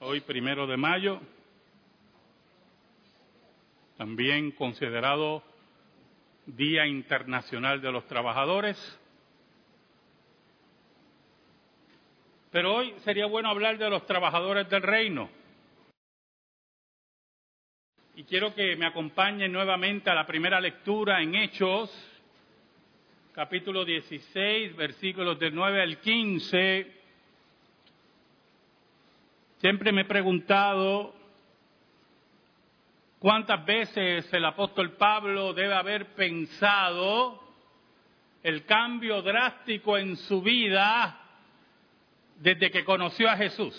hoy primero de mayo, también considerado Día Internacional de los Trabajadores. Pero hoy sería bueno hablar de los trabajadores del reino. Y quiero que me acompañen nuevamente a la primera lectura en Hechos, capítulo 16, versículos del 9 al 15 Siempre me he preguntado cuántas veces el apóstol Pablo debe haber pensado el cambio drástico en su vida desde que conoció a Jesús.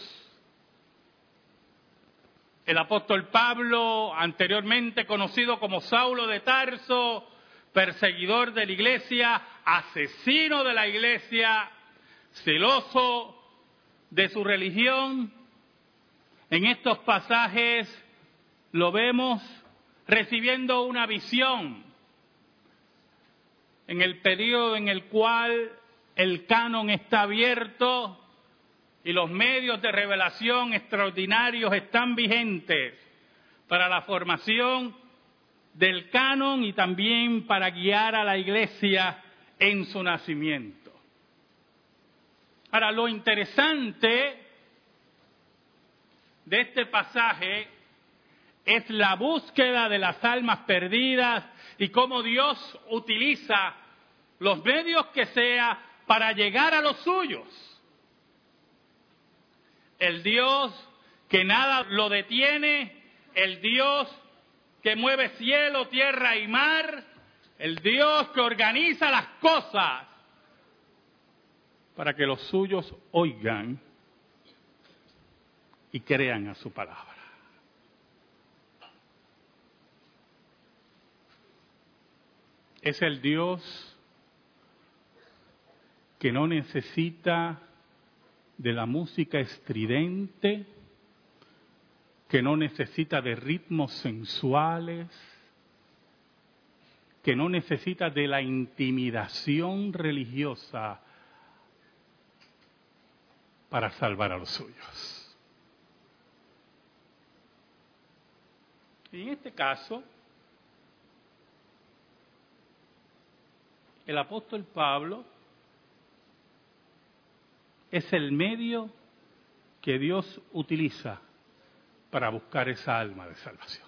El apóstol Pablo, anteriormente conocido como Saulo de Tarso, perseguidor de la iglesia, asesino de la iglesia, celoso de su religión, en estos pasajes lo vemos recibiendo una visión en el periodo en el cual el canon está abierto y los medios de revelación extraordinarios están vigentes para la formación del canon y también para guiar a la iglesia en su nacimiento. Ahora, lo interesante de este pasaje es la búsqueda de las almas perdidas y cómo Dios utiliza los medios que sea para llegar a los suyos. El Dios que nada lo detiene, el Dios que mueve cielo, tierra y mar, el Dios que organiza las cosas para que los suyos oigan y crean a su palabra. Es el Dios que no necesita de la música estridente, que no necesita de ritmos sensuales, que no necesita de la intimidación religiosa para salvar a los suyos. En este caso, el apóstol Pablo es el medio que Dios utiliza para buscar esa alma de salvación.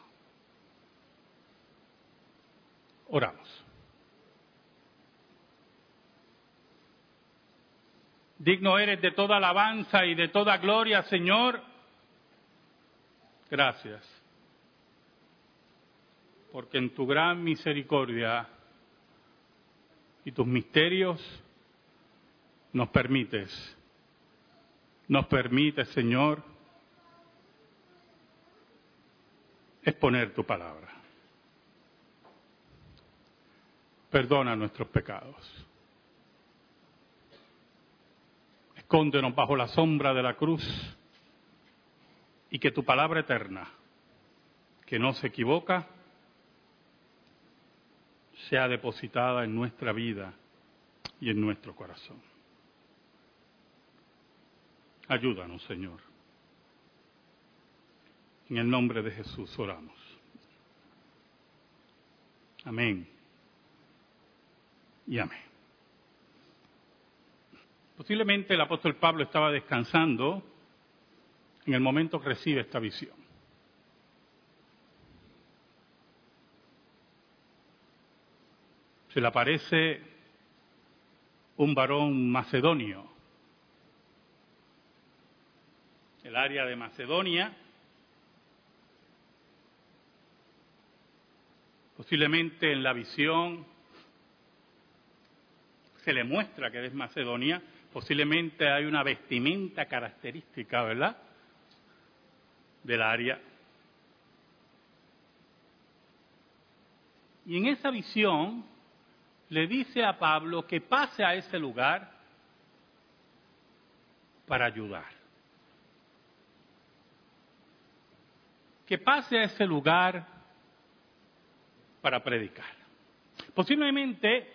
Oramos. Digno eres de toda alabanza y de toda gloria, Señor. Gracias porque en tu gran misericordia y tus misterios nos permites, nos permites, Señor, exponer tu palabra. Perdona nuestros pecados. Escóndenos bajo la sombra de la cruz y que tu palabra eterna, que no se equivoca, sea depositada en nuestra vida y en nuestro corazón. Ayúdanos, Señor. En el nombre de Jesús oramos. Amén. Y amén. Posiblemente el apóstol Pablo estaba descansando en el momento que recibe esta visión. Se le aparece un varón macedonio. El área de Macedonia, posiblemente en la visión se le muestra que es Macedonia, posiblemente hay una vestimenta característica, ¿verdad? Del área. Y en esa visión le dice a Pablo que pase a ese lugar para ayudar. Que pase a ese lugar para predicar. Posiblemente,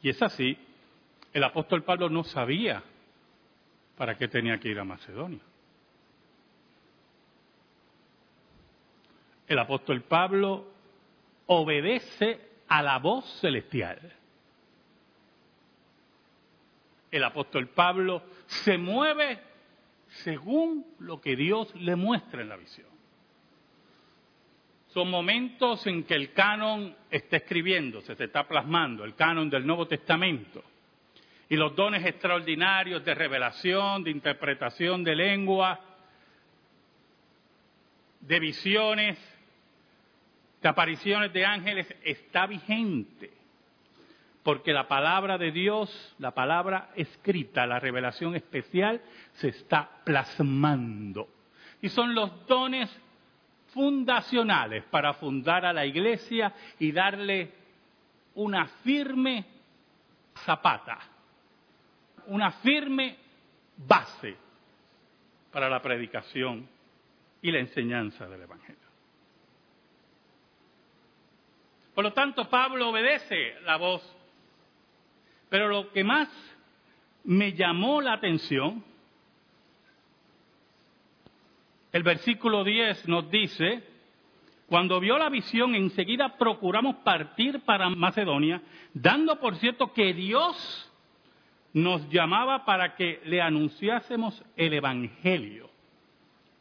y es así, el apóstol Pablo no sabía para qué tenía que ir a Macedonia. El apóstol Pablo obedece a la voz celestial. El apóstol Pablo se mueve según lo que Dios le muestra en la visión. Son momentos en que el canon está escribiéndose, se está plasmando, el canon del Nuevo Testamento. Y los dones extraordinarios de revelación, de interpretación de lengua, de visiones, de apariciones de ángeles, está vigente. Porque la palabra de Dios, la palabra escrita, la revelación especial, se está plasmando. Y son los dones fundacionales para fundar a la iglesia y darle una firme zapata, una firme base para la predicación y la enseñanza del Evangelio. Por lo tanto, Pablo obedece la voz, pero lo que más me llamó la atención el versículo 10 nos dice, cuando vio la visión, enseguida procuramos partir para Macedonia, dando por cierto que Dios nos llamaba para que le anunciásemos el Evangelio.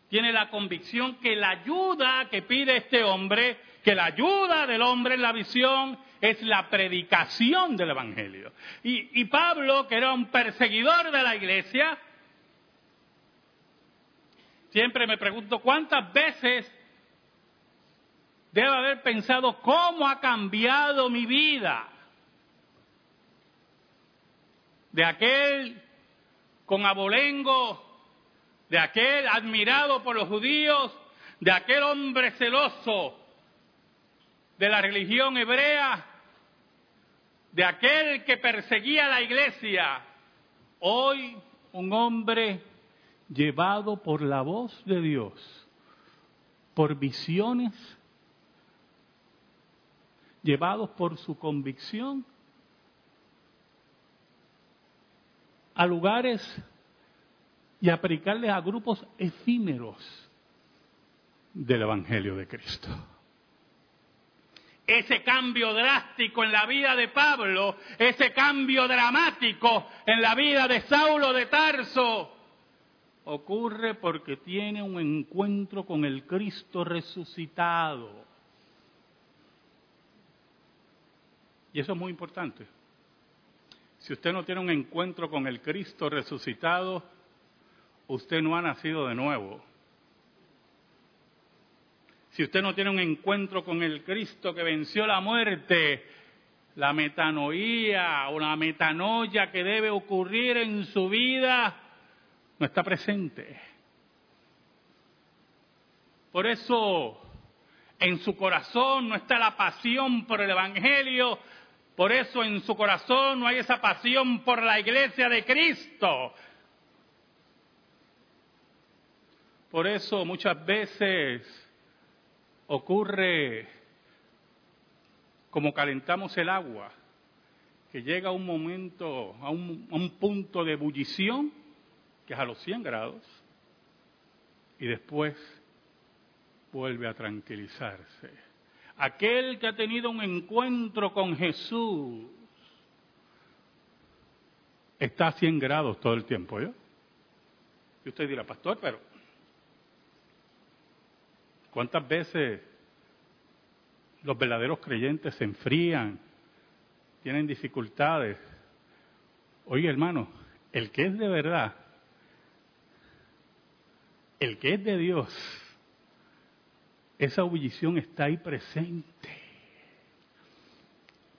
Tiene la convicción que la ayuda que pide este hombre, que la ayuda del hombre en la visión es la predicación del Evangelio. Y, Pablo, que era un perseguidor de la iglesia, Siempre me pregunto cuántas veces debo haber pensado cómo ha cambiado mi vida. De aquel con abolengo, de aquel admirado por los judíos, de aquel hombre celoso de la religión hebrea, de aquel que perseguía la iglesia, hoy un hombre llevado por la voz de Dios, por visiones, llevados por su convicción a lugares y aplicarles a grupos efímeros del Evangelio de Cristo. Ese cambio drástico en la vida de Pablo, ese cambio dramático en la vida de Saulo de Tarso, ocurre porque tiene un encuentro con el Cristo resucitado. Y eso es muy importante. Si usted no tiene un encuentro con el Cristo resucitado, usted no ha nacido de nuevo. Si usted no tiene un encuentro con el Cristo que venció la muerte, la metanoía o la metanoia que debe ocurrir en su vida, no está presente. Por eso en su corazón no está la pasión por el Evangelio, por eso en su corazón no hay esa pasión por la iglesia de Cristo. Por eso muchas veces ocurre como calentamos el agua, que llega un momento, a un, a un punto de ebullición que es a los 100 grados, y después vuelve a tranquilizarse. Aquel que ha tenido un encuentro con Jesús está a 100 grados todo el tiempo, ¿yo? Y usted dirá, pastor, pero ¿cuántas veces los verdaderos creyentes se enfrían, tienen dificultades? Oye, hermano, el que es de verdad el que es de Dios, esa ebullición está ahí presente.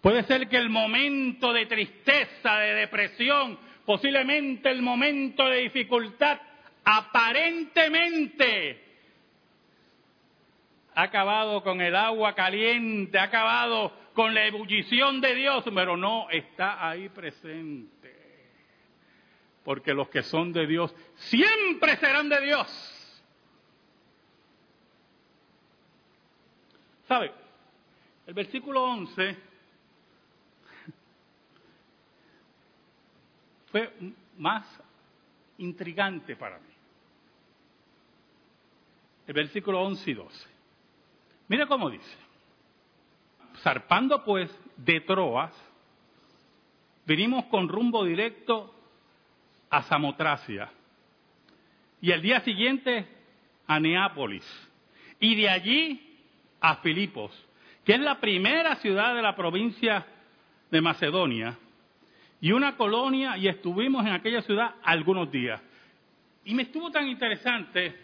Puede ser que el momento de tristeza, de depresión, posiblemente el momento de dificultad, aparentemente ha acabado con el agua caliente, ha acabado con la ebullición de Dios, pero no está ahí presente. Porque los que son de Dios siempre serán de Dios. ¿Sabe? El versículo 11 fue más intrigante para mí. El versículo 11 y 12. Mire cómo dice. Zarpando pues de Troas, venimos con rumbo directo a Samotracia y el día siguiente a Neápolis y de allí a Filipos, que es la primera ciudad de la provincia de Macedonia y una colonia y estuvimos en aquella ciudad algunos días. Y me estuvo tan interesante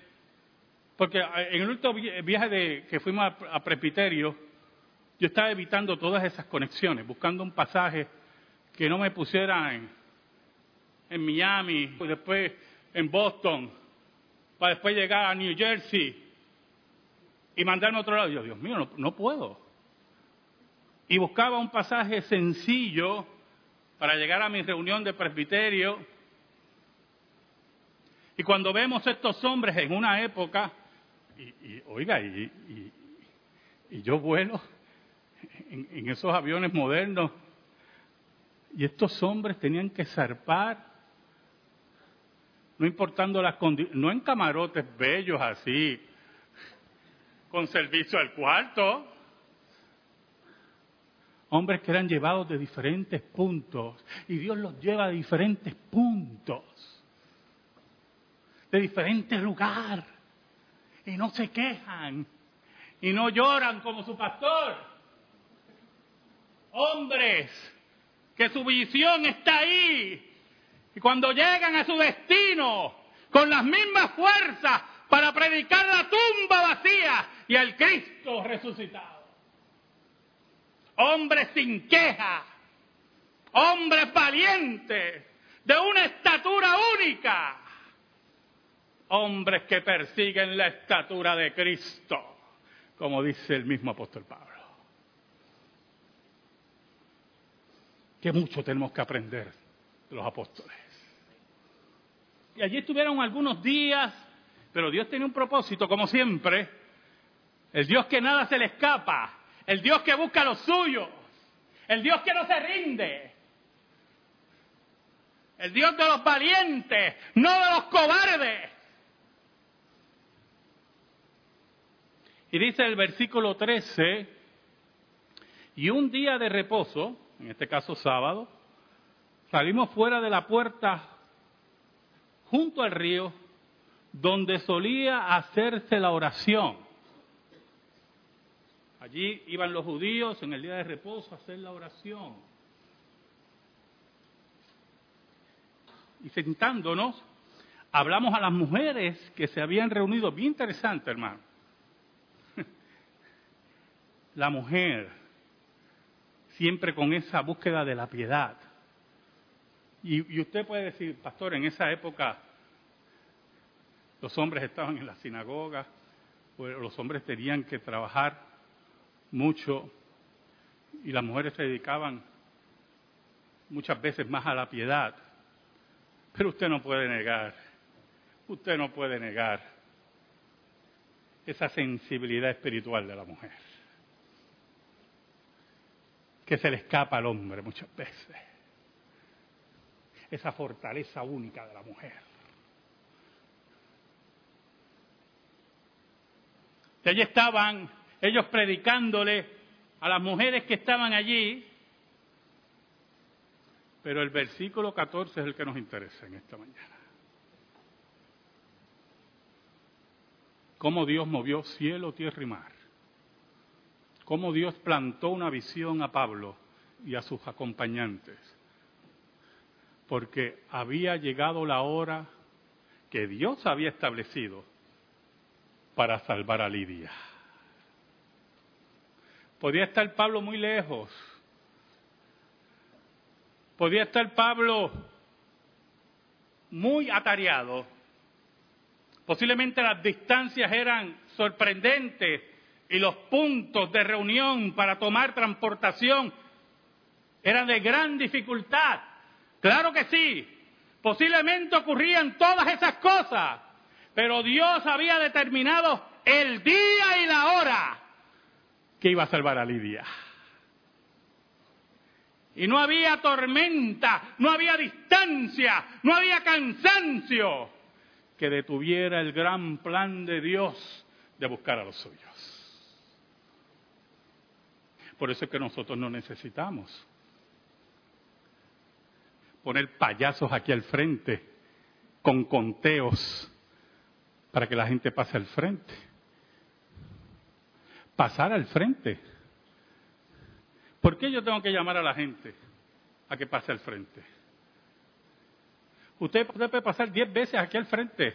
porque en el último viaje de, que fuimos a, a Presbiterio, yo estaba evitando todas esas conexiones, buscando un pasaje que no me pusiera en, en Miami, después en Boston, para después llegar a New Jersey y mandarme a otro lado. yo, Dios mío, no, no puedo. Y buscaba un pasaje sencillo para llegar a mi reunión de presbiterio. Y cuando vemos estos hombres en una época y, oiga, y, yo vuelo en, esos aviones modernos. Y estos hombres tenían que zarpar, no importando las condiciones, no en camarotes bellos así, con servicio al cuarto, hombres que eran llevados de diferentes puntos y Dios los lleva a diferentes puntos, de diferentes lugares y no se quejan y no lloran como su pastor. Hombres que su visión está ahí y cuando llegan a su destino con las mismas fuerzas para predicar la tumba vacía y al Cristo resucitado. Hombres sin queja, hombres valientes, de una estatura única, hombres que persiguen la estatura de Cristo, como dice el mismo apóstol Pablo. Que mucho tenemos que aprender de los apóstoles. Y allí estuvieron algunos días, pero Dios tiene un propósito, como siempre. El Dios que nada se le escapa, el Dios que busca lo suyo, el Dios que no se rinde, el Dios de los valientes, no de los cobardes. Y dice el versículo 13, y un día de reposo, en este caso sábado, salimos fuera de la puerta junto al río donde solía hacerse la oración. Allí iban los judíos en el día de reposo a hacer la oración. Y sentándonos, hablamos a las mujeres que se habían reunido. Bien interesante, hermano la mujer, siempre con esa búsqueda de la piedad. Y, usted puede decir, pastor, en esa época los hombres estaban en la sinagoga, los hombres tenían que trabajar mucho y las mujeres se dedicaban muchas veces más a la piedad. Pero usted no puede negar, usted no puede negar esa sensibilidad espiritual de la mujer que se le escapa al hombre muchas veces. Esa fortaleza única de la mujer. Y allí estaban ellos predicándole a las mujeres que estaban allí, pero el versículo 14 es el que nos interesa en esta mañana. Cómo Dios movió cielo, tierra y mar cómo Dios plantó una visión a Pablo y a sus acompañantes, porque había llegado la hora que Dios había establecido para salvar a Lidia. Podía estar Pablo muy lejos, podía estar Pablo muy atareado, posiblemente las distancias eran sorprendentes y los puntos de reunión para tomar transportación eran de gran dificultad. Claro que sí, posiblemente ocurrían todas esas cosas, pero Dios había determinado el día y la hora que iba a salvar a Lidia. Y no había tormenta, no había distancia, no había cansancio que detuviera el gran plan de Dios de buscar a los suyos. Por eso es que nosotros no necesitamos poner payasos aquí al frente con conteos para que la gente pase al frente. Pasar al frente. ¿Por qué yo tengo que llamar a la gente a que pase al frente? Usted, puede pasar diez veces aquí al frente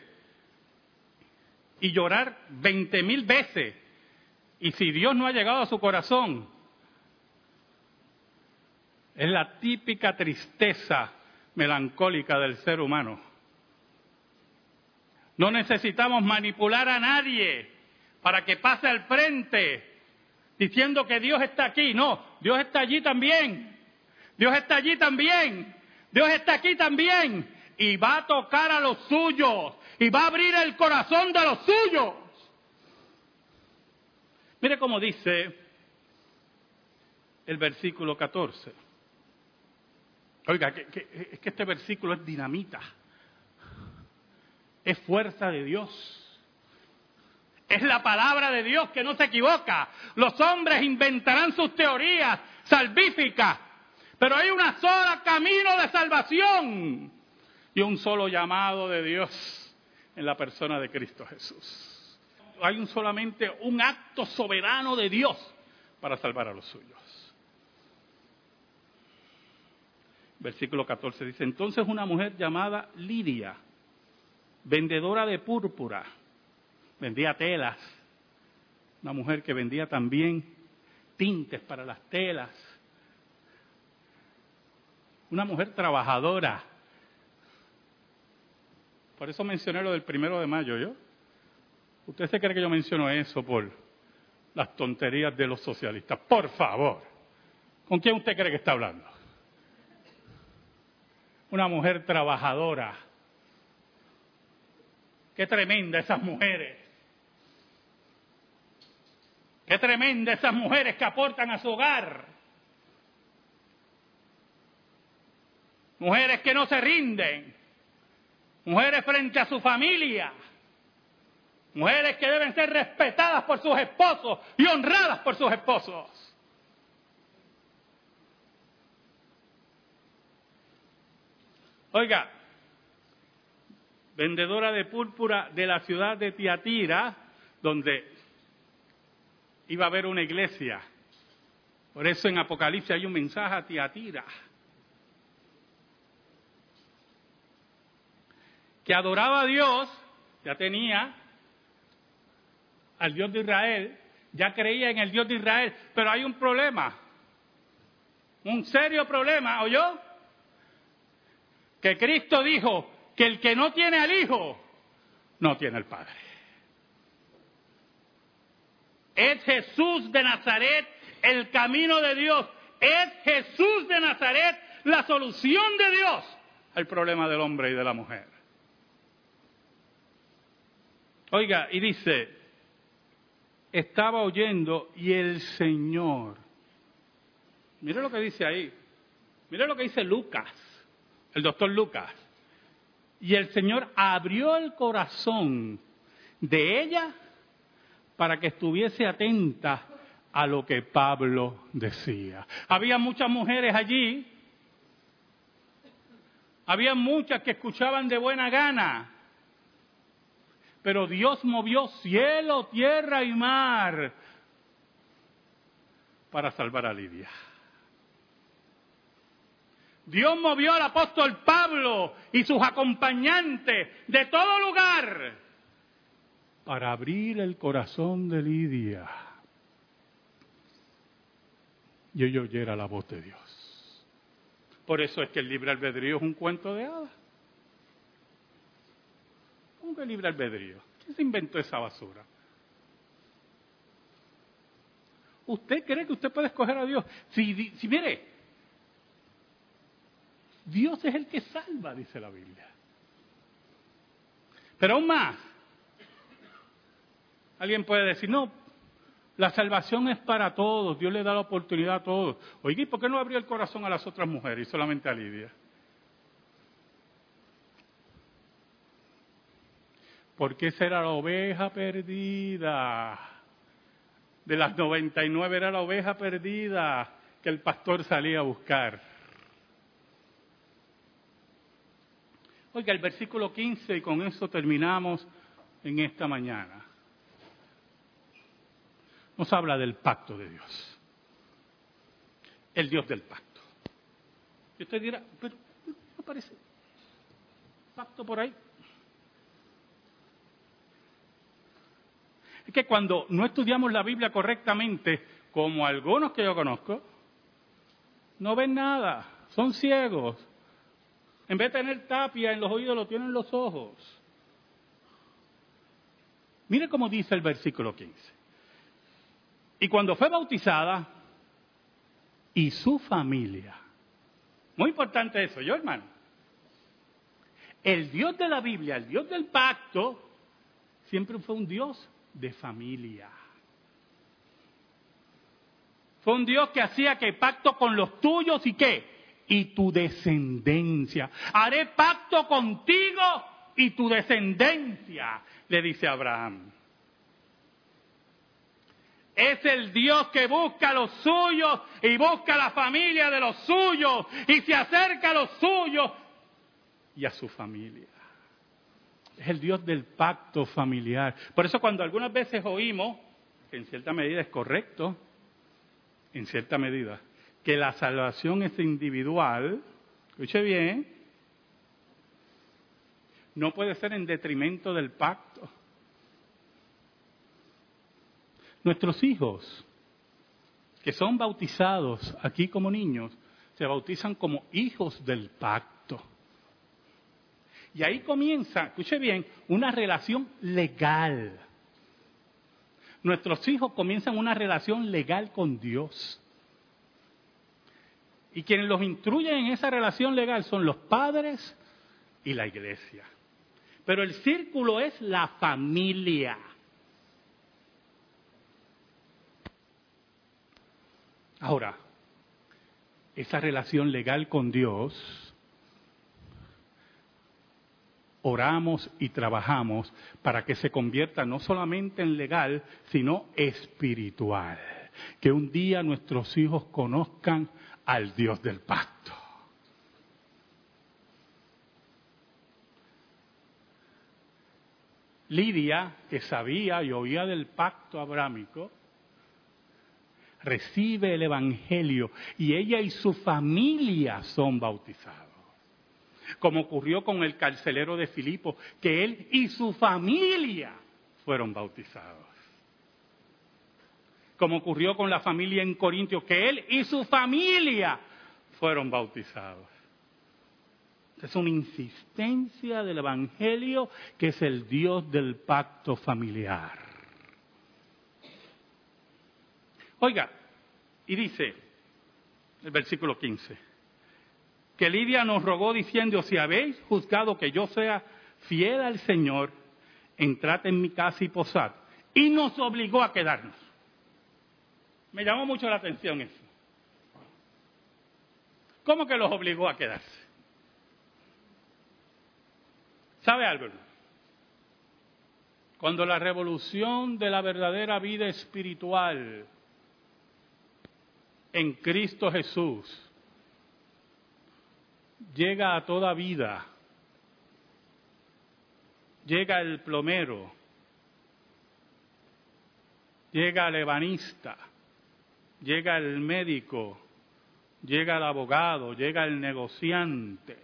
y llorar veinte mil veces. Y si Dios no ha llegado a su corazón, es la típica tristeza melancólica del ser humano. No necesitamos manipular a nadie para que pase al frente diciendo que Dios está aquí. No, Dios está allí también. Dios está allí también. Dios está aquí también. Y va a tocar a los suyos. Y va a abrir el corazón de los suyos. Mire cómo dice el versículo 14. Oiga, es que este versículo es dinamita. Es fuerza de Dios. Es la palabra de Dios que no se equivoca. Los hombres inventarán sus teorías salvíficas, pero hay una sola camino de salvación y un solo llamado de Dios en la persona de Cristo Jesús. Hay un solamente un acto soberano de Dios para salvar a los suyos. Versículo 14 dice, entonces una mujer llamada Lidia, vendedora de púrpura, vendía telas, una mujer que vendía también tintes para las telas, una mujer trabajadora. Por eso mencioné lo del primero de mayo, ¿yo? ¿Usted se cree que yo menciono eso por las tonterías de los socialistas? Por favor, ¿con quién usted cree que está hablando? Una mujer trabajadora. Qué tremenda esas mujeres. Qué tremenda esas mujeres que aportan a su hogar. Mujeres que no se rinden. Mujeres frente a su familia. Mujeres que deben ser respetadas por sus esposos y honradas por sus esposos. Oiga, vendedora de púrpura de la ciudad de Tiatira, donde iba a haber una iglesia. Por eso en Apocalipsis hay un mensaje a Tiatira. Que adoraba a Dios, ya tenía al Dios de Israel, ya creía en el Dios de Israel, pero hay un problema, un serio problema, ¿oyó? Que Cristo dijo que el que no tiene al Hijo, no tiene al Padre. Es Jesús de Nazaret el camino de Dios. Es Jesús de Nazaret la solución de Dios al problema del hombre y de la mujer. Oiga, y dice, estaba oyendo y el Señor, mire lo que dice ahí, mire lo que dice Lucas, el doctor Lucas, y el Señor abrió el corazón de ella para que estuviese atenta a lo que Pablo decía. Había muchas mujeres allí, había muchas que escuchaban de buena gana, pero Dios movió cielo, tierra y mar para salvar a Lidia. Dios movió al apóstol Pablo y sus acompañantes de todo lugar para abrir el corazón de Lidia y ella oyera la voz de Dios. Por eso es que el libre albedrío es un cuento de hadas. ¿Cómo que libre albedrío? ¿Quién se inventó esa basura? ¿Usted cree que usted puede escoger a Dios? Si, si mire, Dios es el que salva, dice la Biblia. Pero aún más, Alguien puede decir, no, la salvación es para todos, Dios le da la oportunidad a todos. Oye, ¿y por qué no abrió el corazón a las otras mujeres y solamente a Lidia? Porque esa era la oveja perdida. de las 99 era la oveja perdida que el pastor salía a buscar. Oiga, el versículo 15, y con eso terminamos en esta mañana. Nos habla del pacto de Dios. El Dios del pacto. Y usted dirá, pero no parece pacto por ahí. Es que cuando no estudiamos la Biblia correctamente, como algunos que yo conozco, no ven nada, son ciegos. En vez de tener tapia en los oídos, lo tienen en los ojos. Mire cómo dice el versículo 15. Y cuando fue bautizada, y su familia. Muy importante eso, yo hermano. El Dios de la Biblia, el Dios del pacto, siempre fue un Dios de familia. Fue un Dios que hacía que pacto con los tuyos y qué? Y tu descendencia. Haré pacto contigo y tu descendencia, le dice Abraham. Es el Dios que busca a los suyos y busca a la familia de los suyos y se acerca a los suyos y a su familia. Es el Dios del pacto familiar. Por eso cuando algunas veces oímos, que en cierta medida es correcto, en cierta medida, que la salvación es individual, escuche bien, no puede ser en detrimento del pacto. Nuestros hijos, que son bautizados aquí como niños, se bautizan como hijos del pacto. Y ahí comienza, escuche bien, una relación legal. Nuestros hijos comienzan una relación legal con Dios. Y quienes los instruyen en esa relación legal son los padres y la iglesia. Pero el círculo es la familia. Ahora, esa relación legal con Dios oramos y trabajamos para que se convierta no solamente en legal, sino espiritual. Que un día nuestros hijos conozcan al Dios del pacto. Lidia, que sabía y oía del pacto abrámico, recibe el Evangelio y ella y su familia son bautizados como ocurrió con el carcelero de Filipo, que él y su familia fueron bautizados. Como ocurrió con la familia en Corintios, que él y su familia fueron bautizados. Es una insistencia del Evangelio que es el Dios del pacto familiar. Oiga, y dice el versículo 15, que Lidia nos rogó diciendo, si habéis juzgado que yo sea fiel al Señor, entrad en mi casa y posad. Y nos obligó a quedarnos. Me llamó mucho la atención eso. ¿Cómo que los obligó a quedarse? ¿Sabe algo? Cuando la revolución de la verdadera vida espiritual en Cristo Jesús llega a toda vida. Llega el plomero, llega el ebanista, llega el médico, llega el abogado, llega el negociante,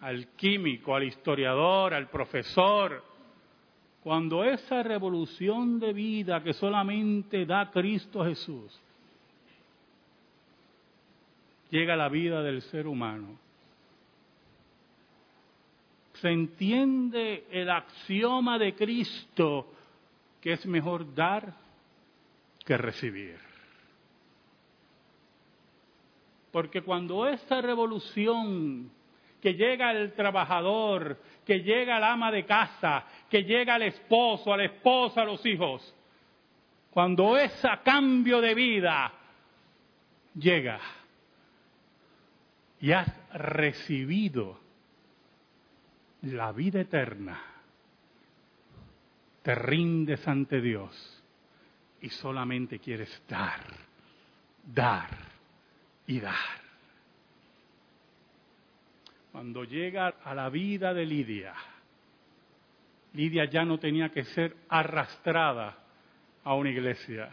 al químico, al historiador, al profesor. Cuando esa revolución de vida que solamente da Cristo Jesús llega la vida del ser humano. Se entiende el axioma de Cristo que es mejor dar que recibir. Porque cuando esta revolución que llega el trabajador, que llega el ama de casa, que llega el esposo, a la esposa, a los hijos, cuando ese cambio de vida llega, y has recibido la vida eterna, te rindes ante Dios y solamente quieres dar, dar y dar. Cuando llega a la vida de Lidia, Lidia ya no tenía que ser arrastrada a una iglesia.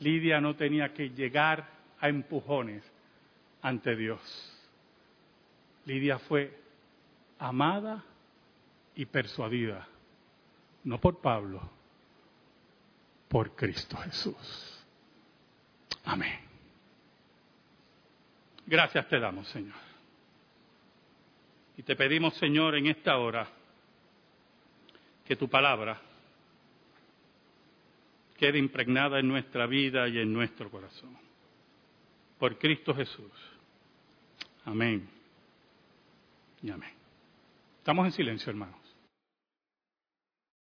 Lidia no tenía que llegar a empujones ante Dios. Lidia fue amada y persuadida, no por Pablo, por Cristo Jesús. Amén. Gracias te damos, Señor. Y te pedimos, Señor, en esta hora, que tu palabra quede impregnada en nuestra vida y en nuestro corazón. Por Cristo Jesús. Amén. Y amén. Estamos en silencio, hermanos.